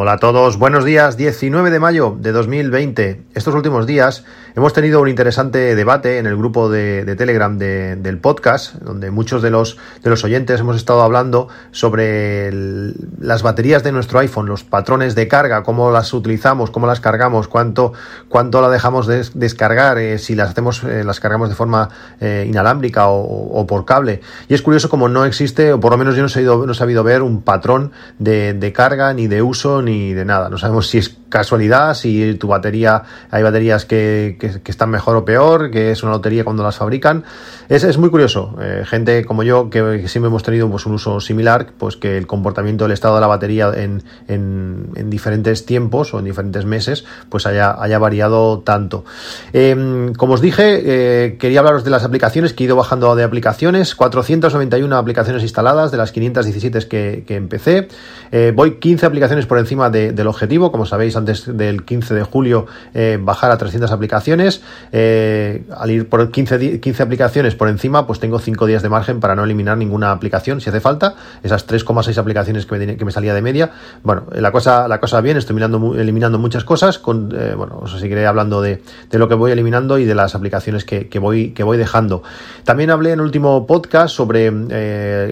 Hola a todos, buenos días, 19 de mayo de 2020. Estos últimos días hemos tenido un interesante debate en el grupo de, Telegram del podcast, donde muchos de los, de los oyentes hemos estado hablando sobre las baterías de nuestro iPhone, los patrones de carga, cómo las utilizamos, cómo las cargamos, cuánto, cuánto la dejamos de, descargar, eh, si las hacemos, eh, las cargamos de forma eh, inalámbrica o, por cable. Y es curioso como no existe, o por lo menos yo no he sabido, no he sabido ver un patrón de, de carga ni de uso ni de nada. No sabemos si es casualidad, si tu batería, hay baterías que, que, están mejor o peor, que es una lotería cuando las fabrican. Es, es muy curioso. Eh, gente como yo, que, siempre hemos tenido pues, un uso similar, pues que el comportamiento del estado de la batería en, en, en diferentes tiempos o en diferentes meses, pues haya, haya variado tanto. Em, como os dije, eh, quería hablaros de las aplicaciones, que he ido bajando de aplicaciones, 491 aplicaciones instaladas de las 517 que, que empecé. Eh, voy 15 aplicaciones por encima del objetivo, como sabéis, antes del 15 de julio eh, bajar a 300 aplicaciones. Eh, al ir por 15, 15 aplicaciones por encima, pues tengo 5 días de margen para no eliminar ninguna aplicación si hace falta. Esas 3,6 aplicaciones que me, que me, salía de media. Bueno, la cosa, la cosa bien, estoy eliminando, eliminando muchas cosas. Con, eh, bueno, os seguiré hablando de, de, lo que voy eliminando y de las aplicaciones que, que, voy, que voy dejando. También hablé en el último podcast sobre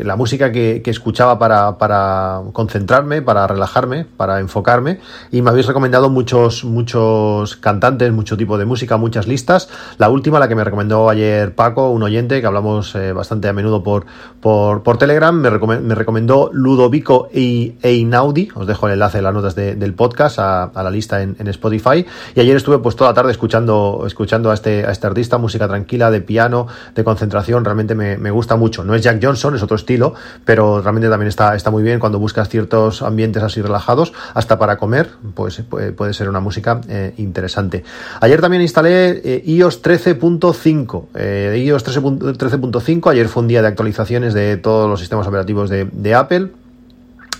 la música que, que escuchaba para, para concentrarme, para relajarme, para enfocarme y me habéis recomendado muchos, muchos cantantes, mucho tipo de música, muchas listas. La última, la que me recomendó ayer Paco, un oyente que hablamos eh, bastante a menudo por, por, por Telegram, me, me, recomendó Ludovico e Einaudi. Os dejo el enlace en las notas del podcast a, la lista en, Spotify. Y ayer estuve pues toda la tarde escuchando, escuchando a este, a este artista, música tranquila, de piano, de concentración. Realmente me, me gusta mucho. No es Jack Johnson, es otro estilo, pero realmente también está, está muy bien cuando buscas ciertos ambientes así relajados, hasta para comer, pues puede, ser una música eh, interesante. Ayer también instalé eh, iOS 13.5. Eh, iOS 13.5, ayer fue un día de actualizaciones de todos los sistemas operativos de Apple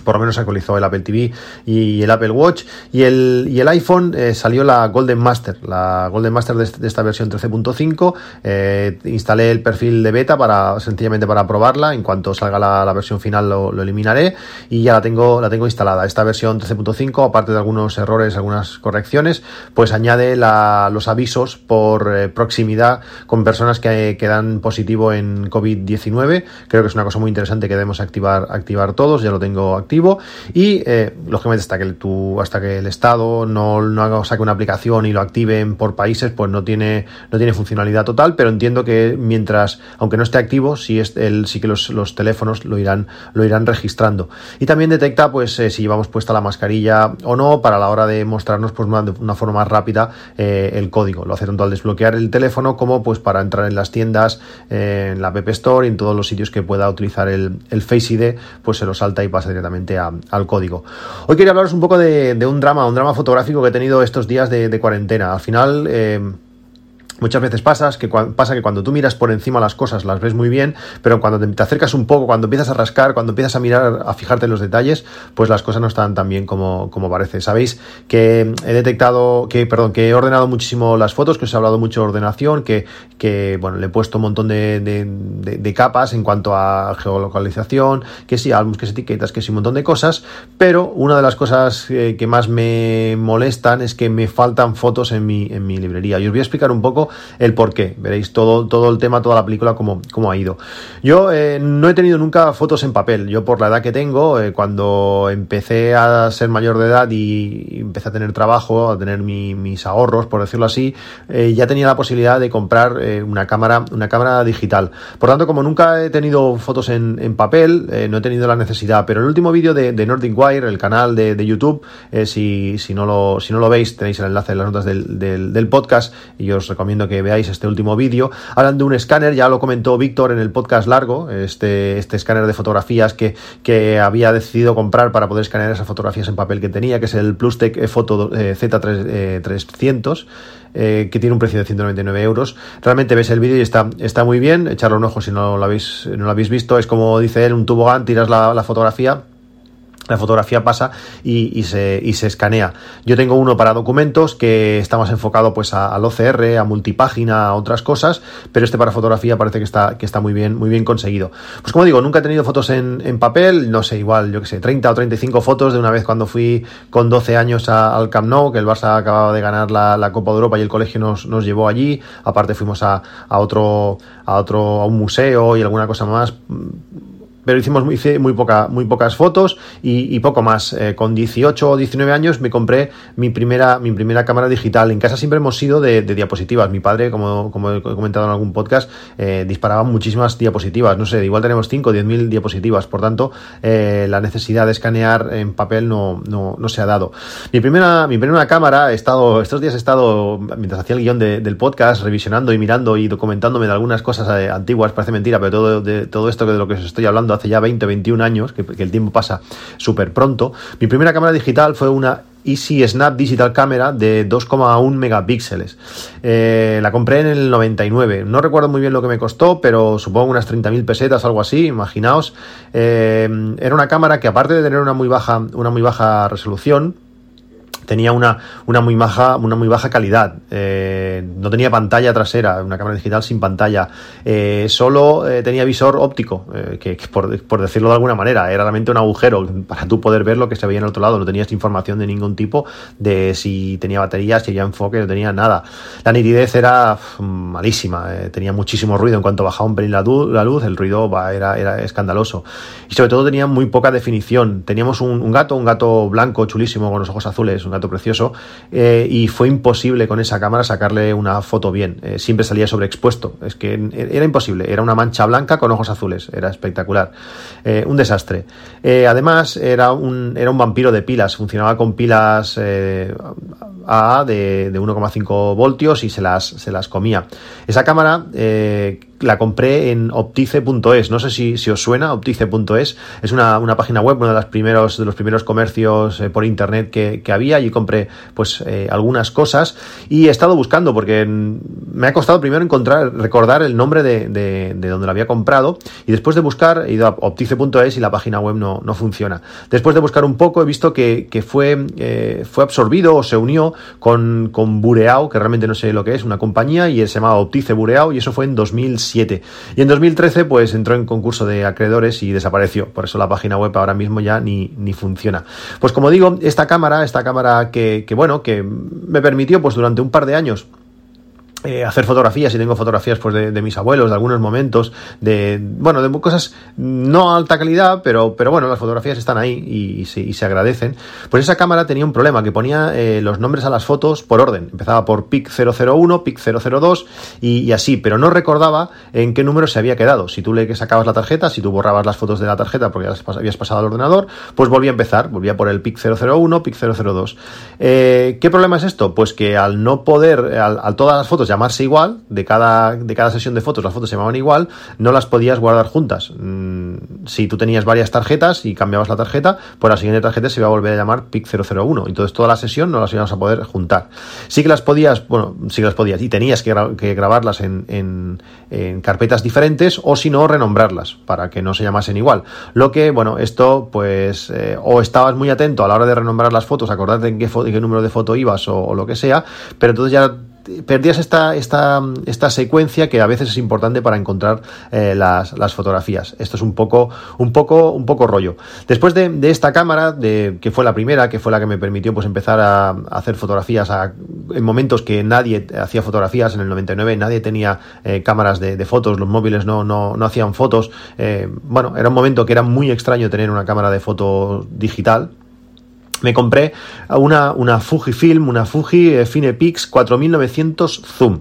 por lo menos actualizó el Apple TV y el Apple Watch. Y el, y el iPhone eh, salió la Golden Master, la Golden Master de, esta versión 13.5. Eh, instalé el perfil de beta para sencillamente para probarla. En cuanto salga la, versión final lo, eliminaré y ya la tengo, la tengo instalada. Esta versión 13.5, aparte de algunos errores, algunas correcciones, pues añade los avisos por eh, proximidad con personas que, que dan positivo en COVID-19. Creo que es una cosa muy interesante que debemos activar, activar todos. Ya lo tengo activo y eh, lógicamente hasta que tú, hasta que el Estado no, no saque una aplicación y lo activen por países, pues no tiene, no tiene funcionalidad total, pero entiendo que mientras, aunque no esté activo, sí, es el, sí que los, los teléfonos lo irán, lo irán registrando. Y también detecta pues eh, si llevamos puesta la mascarilla o no para la hora de mostrarnos pues de una forma más rápida eh, el código. Lo hace tanto al desbloquear el teléfono como pues para entrar en las tiendas, en la App Store y en todos los sitios que pueda utilizar el, el Face ID, pues se lo salta y pasa directamente al código. Hoy quería hablaros un poco de, un drama, un drama fotográfico que he tenido estos días de, cuarentena. Al final... Eh, Muchas veces pasas que pasa que cuando tú miras por encima las cosas las ves muy bien, pero cuando te, acercas un poco, cuando empiezas a rascar, cuando empiezas a mirar, a fijarte en los detalles, pues las cosas no están tan bien como, como parece. Sabéis que he detectado, que, perdón, que he ordenado muchísimo las fotos, que os he hablado mucho de ordenación, que, que bueno, le he puesto un montón de, de, capas en cuanto a geolocalización, que sí álbumes, que sí etiquetas, que sí un montón de cosas, pero una de las cosas eh, que más me molestan es que me faltan fotos en mi, en mi librería. Y os voy a explicar un poco el por qué. Veréis todo, todo el tema, toda la película, cómo, cómo ha ido. Yo eh, no he tenido nunca fotos en papel. Yo por la edad que tengo, eh, cuando empecé a ser mayor de edad y empecé a tener trabajo, a tener mis ahorros, por decirlo así, eh, ya tenía la posibilidad de comprar una cámara, una cámara digital. Por tanto, como nunca he tenido fotos en, papel, no he tenido la necesidad. Pero el último vídeo de, Nordic Wire, el canal de, YouTube, si, si, no lo, si no lo veis, tenéis el enlace en las notas del podcast y os recomiendo que veáis este último vídeo. Hablan de un escáner, ya lo comentó Víctor en el podcast largo, este, este escáner de fotografías que, que había decidido comprar para poder escanear esas fotografías en papel que tenía, que es el Plustech Photo Z300. Eh, que tiene un precio de 199 euros. Realmente ves el vídeo y está, está muy bien, echarle un ojo si no lo habéis, no lo habéis visto. Es como dice él, un tubogán, tiras la, la fotografía la fotografía pasa y, se, y, se, escanea. Yo tengo uno para documentos que está más enfocado pues al OCR, a multipágina, a otras cosas, pero este para fotografía parece que está, que está muy bien, muy bien conseguido. Pues como digo, nunca he tenido fotos en, en papel, no sé, igual, yo que sé, 30 o 35 fotos de una vez cuando fui con 12 años al Camp Nou, que el Barça acababa de ganar la, la Copa de Europa y el colegio nos, nos llevó allí. Aparte fuimos a, a otro, a otro, a un museo y alguna cosa más pero hicimos muy, poca, muy pocas fotos y, poco más. Eh, con 18 o 19 años me compré mi primera, mi primera cámara digital. En casa siempre hemos sido de, diapositivas. Mi padre, como, como, he comentado en algún podcast, eh, disparaba muchísimas diapositivas. No sé, igual tenemos 5 o 10 mil diapositivas. Por tanto, eh, la necesidad de escanear en papel no, no, no, se ha dado. Mi primera, mi primera cámara, he estado, estos días he estado, mientras hacía el guion del podcast, revisionando y mirando y documentándome de algunas cosas antiguas. Parece mentira, pero todo, de, todo esto de lo que os estoy hablando hace ya 20, 21 años, que, el tiempo pasa súper pronto. Mi primera cámara digital fue una Easy Snap Digital Camera de 2,1 megapíxeles. Eh, la compré en el 99. No recuerdo muy bien lo que me costó, pero supongo unas 30.000 pesetas, algo así, imaginaos. Eh, era una cámara que aparte de tener una muy baja, una muy baja resolución, tenía una, una, muy, baja, una muy baja calidad. Eh, no tenía pantalla trasera, una cámara digital sin pantalla. Eh, solo eh, tenía visor óptico, que, por, por, decirlo de alguna manera, era realmente un agujero para tú poder ver lo que se veía en el otro lado. No tenías información de ningún tipo de si tenía batería, si había enfoque, no tenía nada. La nitidez era malísima, tenía muchísimo ruido. En cuanto bajaba un pelín la, luz, el ruido era, era escandaloso. Y sobre todo tenía muy poca definición. Teníamos un, un gato, un gato blanco chulísimo con los ojos azules, un precioso, eh, y fue imposible con esa cámara sacarle una foto bien. Eh, siempre salía sobreexpuesto. Es que era imposible. Era una mancha blanca con ojos azules. Era espectacular. Eh, un desastre. además, era un, era un vampiro de pilas. Funcionaba con pilas de, de 1,5 voltios y se las, se las comía. Esa cámara la compré en optice.es. No sé si, si, os suena, optice.es. Es una, una, página web, uno de, los primeros, de los primeros comercios por internet que, que había. Y compré pues eh, algunas cosas y he estado buscando porque me ha costado primero encontrar, recordar el nombre de, de, donde lo había comprado y después de buscar he ido a optice.es y la página web no, no, funciona. Después de buscar un poco he visto que, que fue, eh, fue absorbido o se unió con, con Bureau, que realmente no sé lo que es, una compañía y se llamaba Optice Bureau y eso fue en 2007. Y en 2013 pues entró en concurso de acreedores y desapareció. Por eso la página web ahora mismo ya ni, ni funciona. Pues como digo, esta cámara, esta cámara que, que, bueno, que me permitió pues durante un par de años eh, hacer fotografías y tengo fotografías pues de, mis abuelos, de algunos momentos, de bueno, de cosas no alta calidad, pero, pero bueno, las fotografías están ahí y, se, agradecen. Pues esa cámara tenía un problema, que ponía eh, los nombres a las fotos por orden. Empezaba por PIC 001, PIC 002 y, así, pero no recordaba en qué número se había quedado. Si tú le sacabas la tarjeta, si tú borrabas las fotos de la tarjeta porque ya las habías pasado al ordenador, pues volvía a empezar, volvía por el PIC 001, PIC 002. Eh, ¿Qué problema es esto? Pues que al no poder, al, al todas las fotos llamarse igual, de cada, de cada sesión de fotos las fotos se llamaban igual, no las podías guardar juntas. Mm, si tú tenías varias tarjetas y cambiabas la tarjeta, pues la siguiente tarjeta se iba a volver a llamar PIC 001. Entonces toda la sesión no las íbamos a poder juntar. Sí que las podías, bueno, sí que las podías y tenías que, grabarlas en, en, carpetas diferentes o si no, renombrarlas para que no se llamasen igual. Lo que, bueno, esto pues eh, o estabas muy atento a la hora de renombrar las fotos, acordarte en qué, qué número de foto ibas o, o lo que sea, pero entonces ya perdías esta, esta, esta secuencia que a veces es importante para encontrar eh, las, las, fotografías. Esto es un poco, un poco, un poco rollo. Después de, de, esta cámara, de, que fue la primera, que fue la que me permitió pues empezar a, hacer fotografías en momentos que nadie hacía fotografías, en el 99 nadie tenía eh, cámaras de, fotos, los móviles no, no, no hacían fotos. Eh, bueno, era un momento que era muy extraño tener una cámara de foto digital me compré una, una Fujifilm, una Fuji eh, Finepix 4900 Zoom.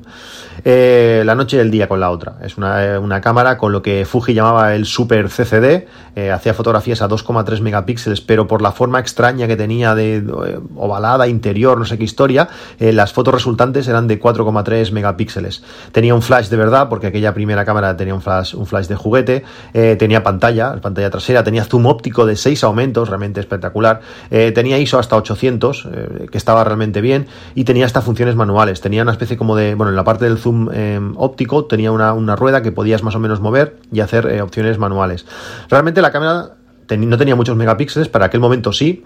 Eh, la noche y el día con la otra. Es una, una, cámara con lo que Fuji llamaba el Super CCD. Eh, hacía fotografías a 2,3 megapíxeles, pero por la forma extraña que tenía de eh, ovalada, interior, no sé qué historia, eh, las fotos resultantes eran de 4,3 megapíxeles. Tenía un flash de verdad, porque aquella primera cámara tenía un flash, un flash de juguete, tenía pantalla, pantalla trasera, tenía zoom óptico de 6 aumentos, realmente espectacular, ISO hasta 800, que estaba realmente bien, y tenía hasta funciones manuales, tenía una especie como de, bueno, en la parte del zoom óptico tenía una, una, rueda que podías más o menos mover y hacer opciones manuales. Realmente la cámara no tenía muchos megapíxeles, para aquel momento sí,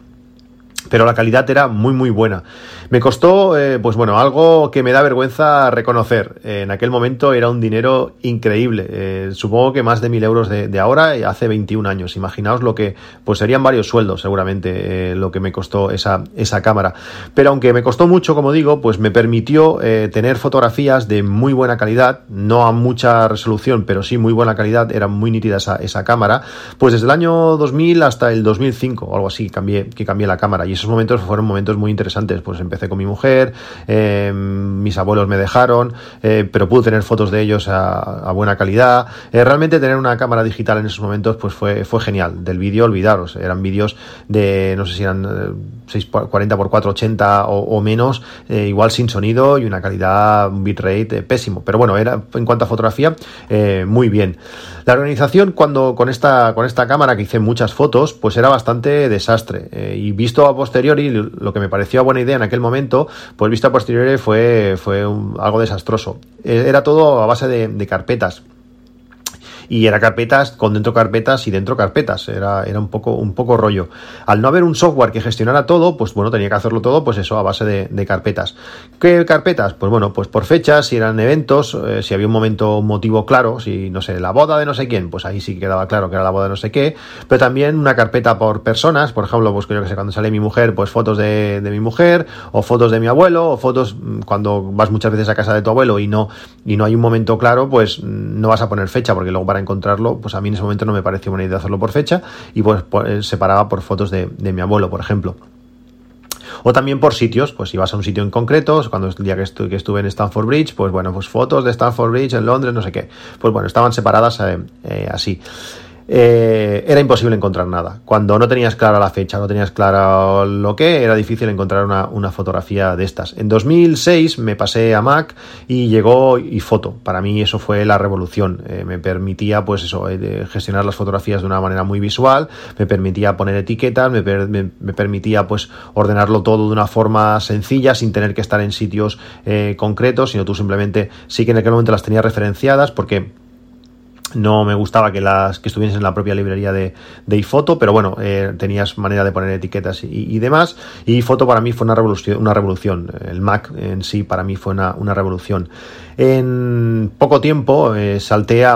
pero la calidad era muy muy buena. Me costó, eh, pues bueno, algo que me da vergüenza reconocer. en aquel momento era un dinero increíble. Eh, supongo que más de mil euros de, ahora, hace 21 años. Imaginaos lo que, pues serían varios sueldos seguramente eh, lo que me costó esa, esa cámara. Pero aunque me costó mucho, como digo, pues me permitió tener fotografías de muy buena calidad, no a mucha resolución, pero sí muy buena calidad, era muy nítida esa, esa cámara. Pues desde el año 2000 hasta el 2005 o algo así, cambié, que cambié la cámara. Y esos momentos fueron momentos muy interesantes. Pues empecé con mi mujer, eh, mis abuelos me dejaron, eh, pero pude tener fotos de ellos a, buena calidad. Eh, realmente tener una cámara digital en esos momentos pues fue, fue genial. Del vídeo, olvidaros. Eran vídeos de, no sé si eran 640 x 480 o, menos, igual sin sonido y una calidad, un bitrate pésimo. Pero bueno, era en cuanto a fotografía, muy bien. La organización cuando con esta, con esta cámara que hice muchas fotos, pues era bastante desastre. y visto a posteriori, lo que me pareció buena idea en aquel momento, pues visto a posteriori fue, fue algo desastroso. Eh, era todo a base de carpetas y era carpetas con dentro carpetas y dentro carpetas. Era, era un, poco, un poco rollo. Al no haber un software que gestionara todo, pues bueno, tenía que hacerlo todo, pues eso, a base de, carpetas. ¿Qué carpetas? Pues bueno, pues por fechas, si eran eventos, eh, si había un momento, un motivo claro, si, no sé, la boda de no sé quién, pues ahí sí quedaba claro que era la boda de no sé qué, pero también una carpeta por personas, por ejemplo, pues yo que sé, cuando sale mi mujer, pues fotos de, de mi mujer, o fotos de mi abuelo, o fotos mm, cuando vas muchas veces a casa de tu abuelo y no, y no hay un momento claro, pues mm, no vas a poner fecha, porque luego para encontrarlo, pues a mí en ese momento no me pareció buena idea hacerlo por fecha y pues, pues separaba por fotos de, mi abuelo, por ejemplo. O también por sitios, pues si vas a un sitio en concreto, cuando el día que, estuve, que estuve en Stanford Bridge, pues bueno, pues fotos de Stanford Bridge en Londres, no sé qué. Pues bueno, estaban separadas eh, eh, así. Eh, era imposible encontrar nada. Cuando no tenías clara la fecha, no tenías claro lo que, era difícil encontrar una, fotografía de estas. En 2006 me pasé a Mac y llegó iFoto. Para mí eso fue la revolución. Eh, me permitía, pues eso, eh, gestionar las fotografías de una manera muy visual, me permitía poner etiquetas, me, me, permitía, pues, ordenarlo todo de una forma sencilla, sin tener que estar en sitios concretos, sino tú simplemente sí que en aquel momento las tenías referenciadas, porque no me gustaba que las que estuviesen en la propia librería de, de iPhoto, pero bueno, eh, tenías manera de poner etiquetas y, demás. Y iPhoto para mí fue una revolución, una revolución. El Mac en sí para mí fue una, una revolución. En poco tiempo eh, salté a,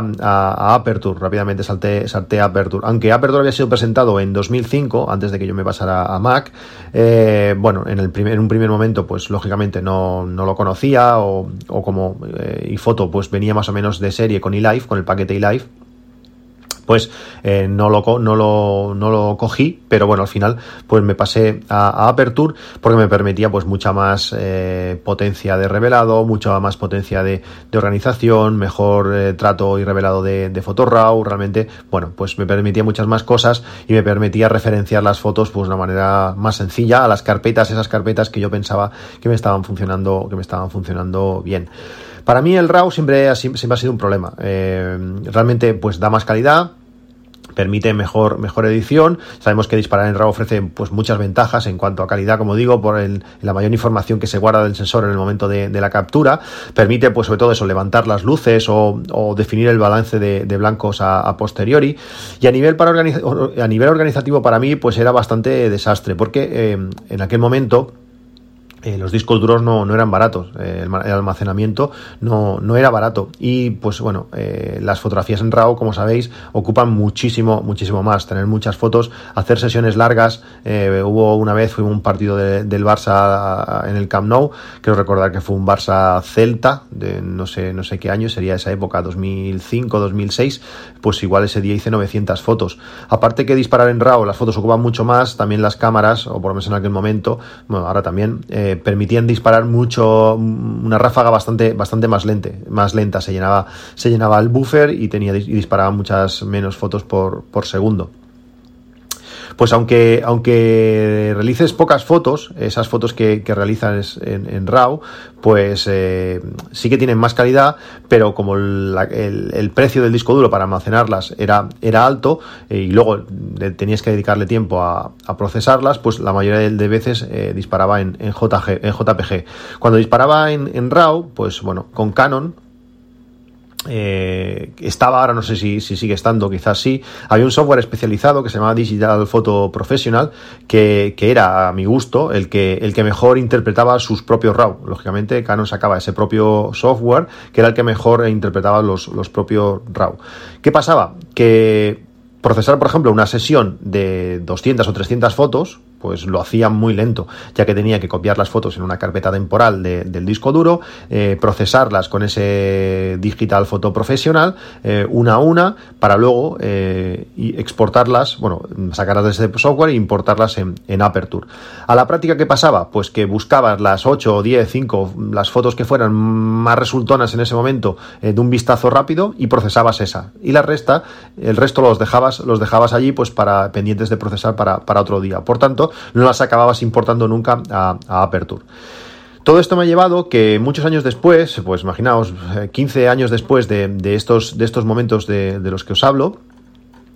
Aperture, rápidamente salté, a Aperture. Aunque Aperture había sido presentado en 2005, antes de que yo me pasara a Mac, eh, bueno, en, el primer, en un primer momento, pues lógicamente no, no lo conocía o, o como eh, iPhoto pues venía más o menos de serie con eLife, con el paquete pues eh, no, lo, no, lo, no lo cogí, pero bueno, al final pues me pasé a, Aperture porque me permitía pues mucha más eh, potencia de revelado, mucha más potencia de, organización, mejor eh, trato y revelado de, de RAW, realmente, bueno, pues me permitía muchas más cosas y me permitía referenciar las fotos pues de una manera más sencilla a las carpetas, esas carpetas que yo pensaba que me estaban funcionando, que me estaban funcionando bien. Para mí el RAW siempre ha, siempre ha sido un problema. Eh, realmente pues da más calidad, permite mejor, mejor edición. Sabemos que disparar en RAW ofrece pues muchas ventajas en cuanto a calidad, como digo, por la mayor información que se guarda del sensor en el momento de, la captura. Permite, pues sobre todo eso, levantar las luces o, definir el balance de, blancos a, posteriori. Y a nivel, para a nivel organizativo para mí, pues era bastante desastre, porque eh, en aquel momento eh, los discos duros no, no eran baratos, eh, el, almacenamiento no, no, era barato. Y pues bueno, eh, las fotografías en RAW, como sabéis, ocupan muchísimo, muchísimo más, tener muchas fotos, hacer sesiones largas, hubo una vez, fue un partido del Barça en el Camp Nou, quiero recordar que fue un Barça Celta, de no sé, no sé qué año, sería esa época, 2005, 2006, pues igual ese día hice 900 fotos. Aparte que disparar en RAW, las fotos ocupan mucho más, también las cámaras, o por lo menos en aquel momento, bueno, ahora también, permitían disparar mucho, una ráfaga bastante, bastante más, lente, más lenta. Se llenaba, se llenaba el buffer y, tenía, y disparaba muchas menos fotos por, por segundo pues aunque, aunque realices pocas fotos, esas fotos que, realizas en, RAW, pues eh, sí que tienen más calidad, pero como el, precio del disco duro para almacenarlas era, era alto eh, y luego tenías que dedicarle tiempo a, procesarlas, pues la mayoría de veces eh, disparaba en, JG, en JPG. Cuando disparaba en RAW, pues bueno, con Canon eh, estaba, ahora no sé si, sigue estando, quizás sí, había un software especializado que se llamaba Digital Photo Professional, que, era a mi gusto el que, el que mejor interpretaba sus propios RAW. Lógicamente, Canon sacaba ese propio software, que era el que mejor interpretaba los, los propios RAW. ¿Qué pasaba? Que procesar, por ejemplo, una sesión de 200 o 300 fotos, pues lo hacía muy lento, ya que tenía que copiar las fotos en una carpeta temporal del disco duro, eh, procesarlas con ese digital foto profesional, eh, una a una, para luego eh, exportarlas, bueno, sacarlas de ese software e importarlas en, en, Aperture. A la práctica, ¿qué pasaba? Pues que buscabas las 8 o 10, 5, las fotos que fueran más resultonas en ese momento de un vistazo rápido y procesabas esa. Y la resta, el resto los dejabas, los dejabas allí pues para pendientes de procesar para, para otro día. Por tanto, no las acababas importando nunca a, Aperture. Todo esto me ha llevado que muchos años después, pues imaginaos, 15 años después de, estos, de estos momentos de los que os hablo,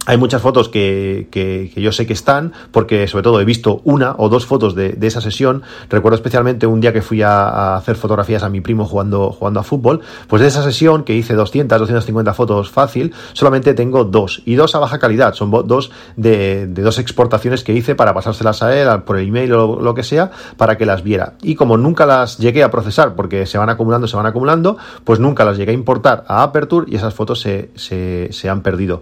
hay muchas fotos que, que, yo sé que están, porque sobre todo he visto una o dos fotos de, de esa sesión. Recuerdo especialmente un día que fui a, hacer fotografías a mi primo jugando, jugando a fútbol. Pues de esa sesión que hice 200, 250 fotos fácil, solamente tengo dos. Y dos a baja calidad. Son dos de, de dos exportaciones que hice para pasárselas a él por el email o lo que sea, para que las viera. Y como nunca las llegué a procesar, porque se van acumulando, se van acumulando, pues nunca las llegué a importar a Aperture y esas fotos se, se, se han perdido.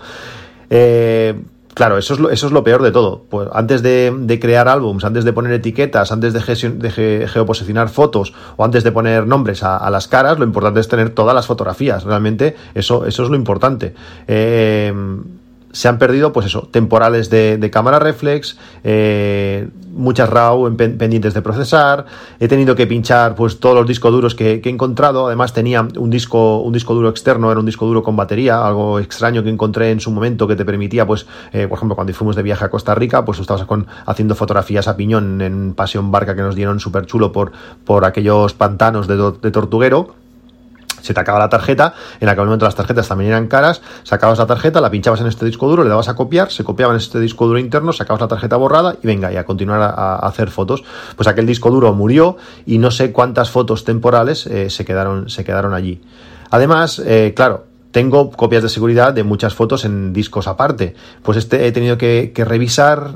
Eh, claro, eso es, lo, peor de todo. Pues antes de, crear álbums, antes de poner etiquetas, antes de, geoposicionar fotos o antes de poner nombres a, las caras, lo importante es tener todas las fotografías. Realmente eso, eso es lo importante. Eh, se han perdido, pues eso, temporales de, cámara reflex, eh, muchas RAW pendientes de procesar, he tenido que pinchar pues todos los discos duros que, he encontrado, además tenía un disco, un disco duro externo, era un disco duro con batería, algo extraño que encontré en su momento que te permitía, pues, eh, por ejemplo, cuando fuimos de viaje a Costa Rica, pues estabas con, haciendo fotografías a piñón en Pasión Barca que nos dieron súper chulo por, por aquellos pantanos de, de Tortuguero se te acaba la tarjeta, en aquel momento las tarjetas también eran caras, sacabas la tarjeta, la pinchabas en este disco duro, le dabas a copiar, se copiaba en este disco duro interno, sacabas la tarjeta borrada y venga, y a continuar a, hacer fotos. Pues aquel disco duro murió y no sé cuántas fotos temporales eh, se, quedaron, se quedaron allí. Además, eh, claro, tengo copias de seguridad de muchas fotos en discos aparte. Pues este he tenido que, que revisar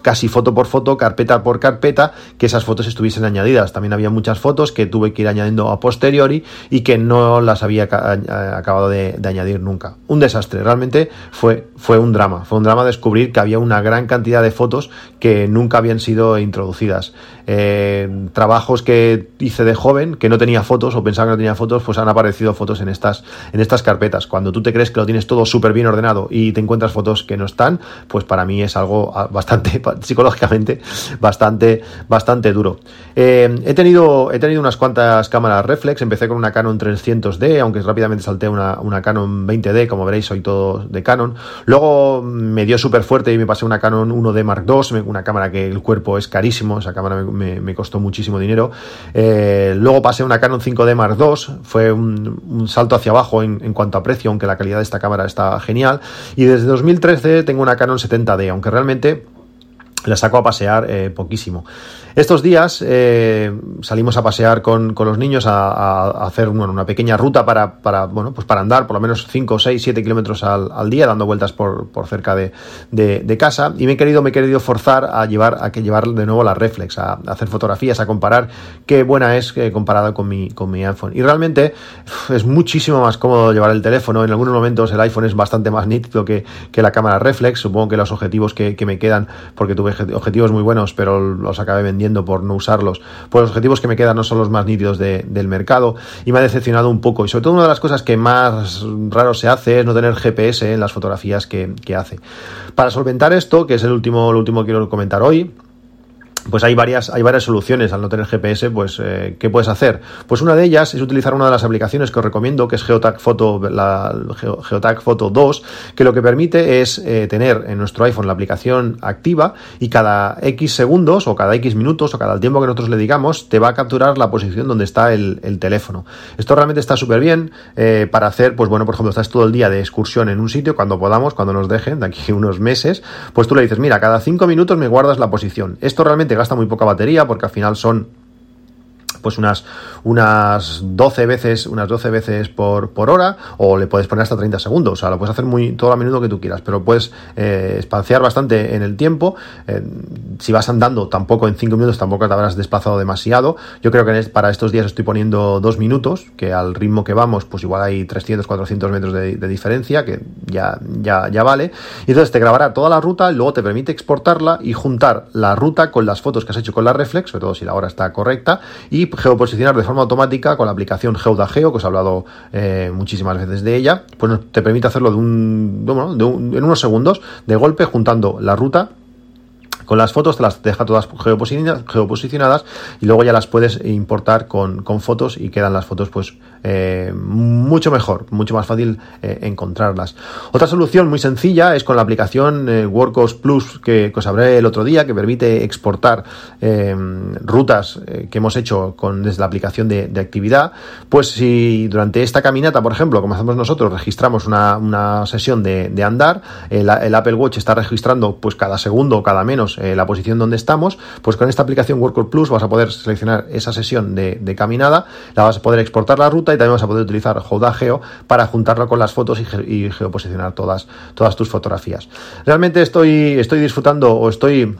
casi foto por foto, carpeta por carpeta, que esas fotos estuviesen añadidas. También había muchas fotos que tuve que ir añadiendo a posteriori y que no las había acabado de, añadir nunca. Un desastre, realmente fue, fue un drama. Fue un drama descubrir que había una gran cantidad de fotos que nunca habían sido introducidas. Eh, trabajos que hice de joven, que no tenía fotos o pensaba que no tenía fotos, pues han aparecido fotos en estas, en estas carpetas. Cuando tú te crees que lo tienes todo súper bien ordenado y te encuentras fotos que no están, pues para mí es algo ah, bastante psicológicamente bastante, bastante duro. Eh, he, tenido, he tenido unas cuantas cámaras reflex, empecé con una Canon 300D, aunque rápidamente salté una, una Canon 20D, como veréis soy todo de Canon. Luego me dio súper fuerte y me pasé una Canon 1D Mark II, una cámara que el cuerpo es carísimo, esa cámara me, costó muchísimo dinero. Eh, luego pasé una Canon 5D Mark II, fue un, salto hacia abajo en, cuanto a precio, aunque la calidad de esta cámara está genial. Y desde 2013 tengo una Canon 70D, aunque realmente la saco a pasear eh, poquísimo. Estos días eh, salimos a pasear con, los niños a, hacer una pequeña ruta para, para, bueno, pues para andar por lo menos 5, 6, 7 kilómetros al, día, dando vueltas por, por cerca de, de, casa. Y me he querido, me he querido forzar a llevar, a que llevar de nuevo la reflex, a, hacer fotografías, a comparar qué buena es eh, comparada con mi, con mi iPhone. Y realmente es muchísimo más cómodo llevar el teléfono. En algunos momentos el iPhone es bastante más nítido que, que la cámara reflex. Supongo que los objetivos que, que me quedan, porque tuve objetivos muy buenos, pero los acabé vendiendo por no usarlos. Pues los objetivos que me quedan no son los más nítidos del mercado y me ha decepcionado un poco. Y sobre todo una de las cosas que más raro se hace es no tener GPS en las fotografías que, que hace. Para solventar esto, que es el último, el último que quiero comentar hoy, pues hay varias, hay varias soluciones al no tener GPS, pues eh, ¿qué puedes hacer? Pues una de ellas es utilizar una de las aplicaciones que os recomiendo, que es Geotag Photo, la Geotag Photo 2, que lo que permite es eh, tener en nuestro iPhone la aplicación activa y cada X segundos o cada X minutos o cada tiempo que nosotros le digamos te va a capturar la posición donde está el, teléfono. Esto realmente está súper bien eh, para hacer, pues bueno, por ejemplo, estás todo el día de excursión en un sitio, cuando podamos, cuando nos dejen, de aquí unos meses, pues tú le dices, mira, cada 5 minutos me guardas la posición. Esto realmente gasta muy poca batería porque al final son pues unas, unas 12 veces, unas 12 veces por, por hora, o le puedes poner hasta 30 segundos. O sea, lo puedes hacer muy todo a menudo que tú quieras, pero puedes eh, espaciar bastante en el tiempo. Eh, si vas andando, tampoco en 5 minutos, tampoco te habrás desplazado demasiado. Yo creo que para estos días estoy poniendo 2 minutos, que al ritmo que vamos, pues igual hay 300, 400 metros de, diferencia, que ya, ya, ya vale. Y entonces te grabará toda la ruta, luego te permite exportarla y juntar la ruta con las fotos que has hecho con la reflex, sobre todo si la hora está correcta, y geoposicionar de forma automática con la aplicación GeodaGeo, que os he hablado eh, muchísimas veces de ella, pues te permite hacerlo en unos segundos, de golpe, juntando la ruta con las fotos te las deja todas geoposicionadas y luego ya las puedes importar con, fotos y quedan las fotos pues eh, mucho mejor, mucho más fácil eh, encontrarlas. Otra solución muy sencilla es con la aplicación eh, WorkOS Plus que, os hablé el otro día que permite exportar rutas que hemos hecho con, desde la aplicación de, actividad. Pues si durante esta caminata, por ejemplo, como hacemos nosotros, registramos una, sesión de, andar, el, el, Apple Watch está registrando pues cada segundo o cada menos eh, la posición donde estamos, pues con esta aplicación Workout Plus vas a poder seleccionar esa sesión de, caminada, la vas a poder exportar la ruta y también vas a poder utilizar Geo para juntarlo con las fotos y, geoposicionar todas, todas tus fotografías. Realmente estoy, estoy disfrutando o estoy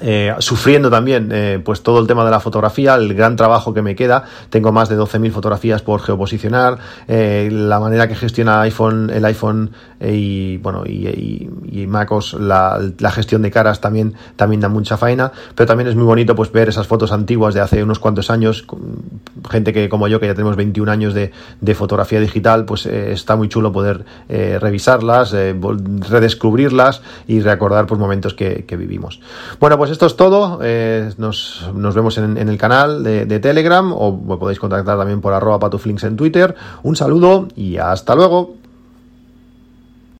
eh, sufriendo también eh, pues todo el tema de la fotografía, el gran trabajo que me queda. Tengo más de 12.000 fotografías por geoposicionar, eh, la manera que gestiona iPhone, el iPhone y bueno y, MacOS, la, gestión de caras también, también da mucha faena, pero también es muy bonito pues ver esas fotos antiguas de hace unos cuantos años, gente que como yo que ya tenemos 21 años de, fotografía digital, pues está muy chulo poder revisarlas, redescubrirlas y recordar pues momentos que, que vivimos. Bueno, pues pues esto es todo. Eh, nos, vemos en, el canal de, Telegram o podéis contactar también por arroba patuflinks en Twitter. Un saludo y hasta luego.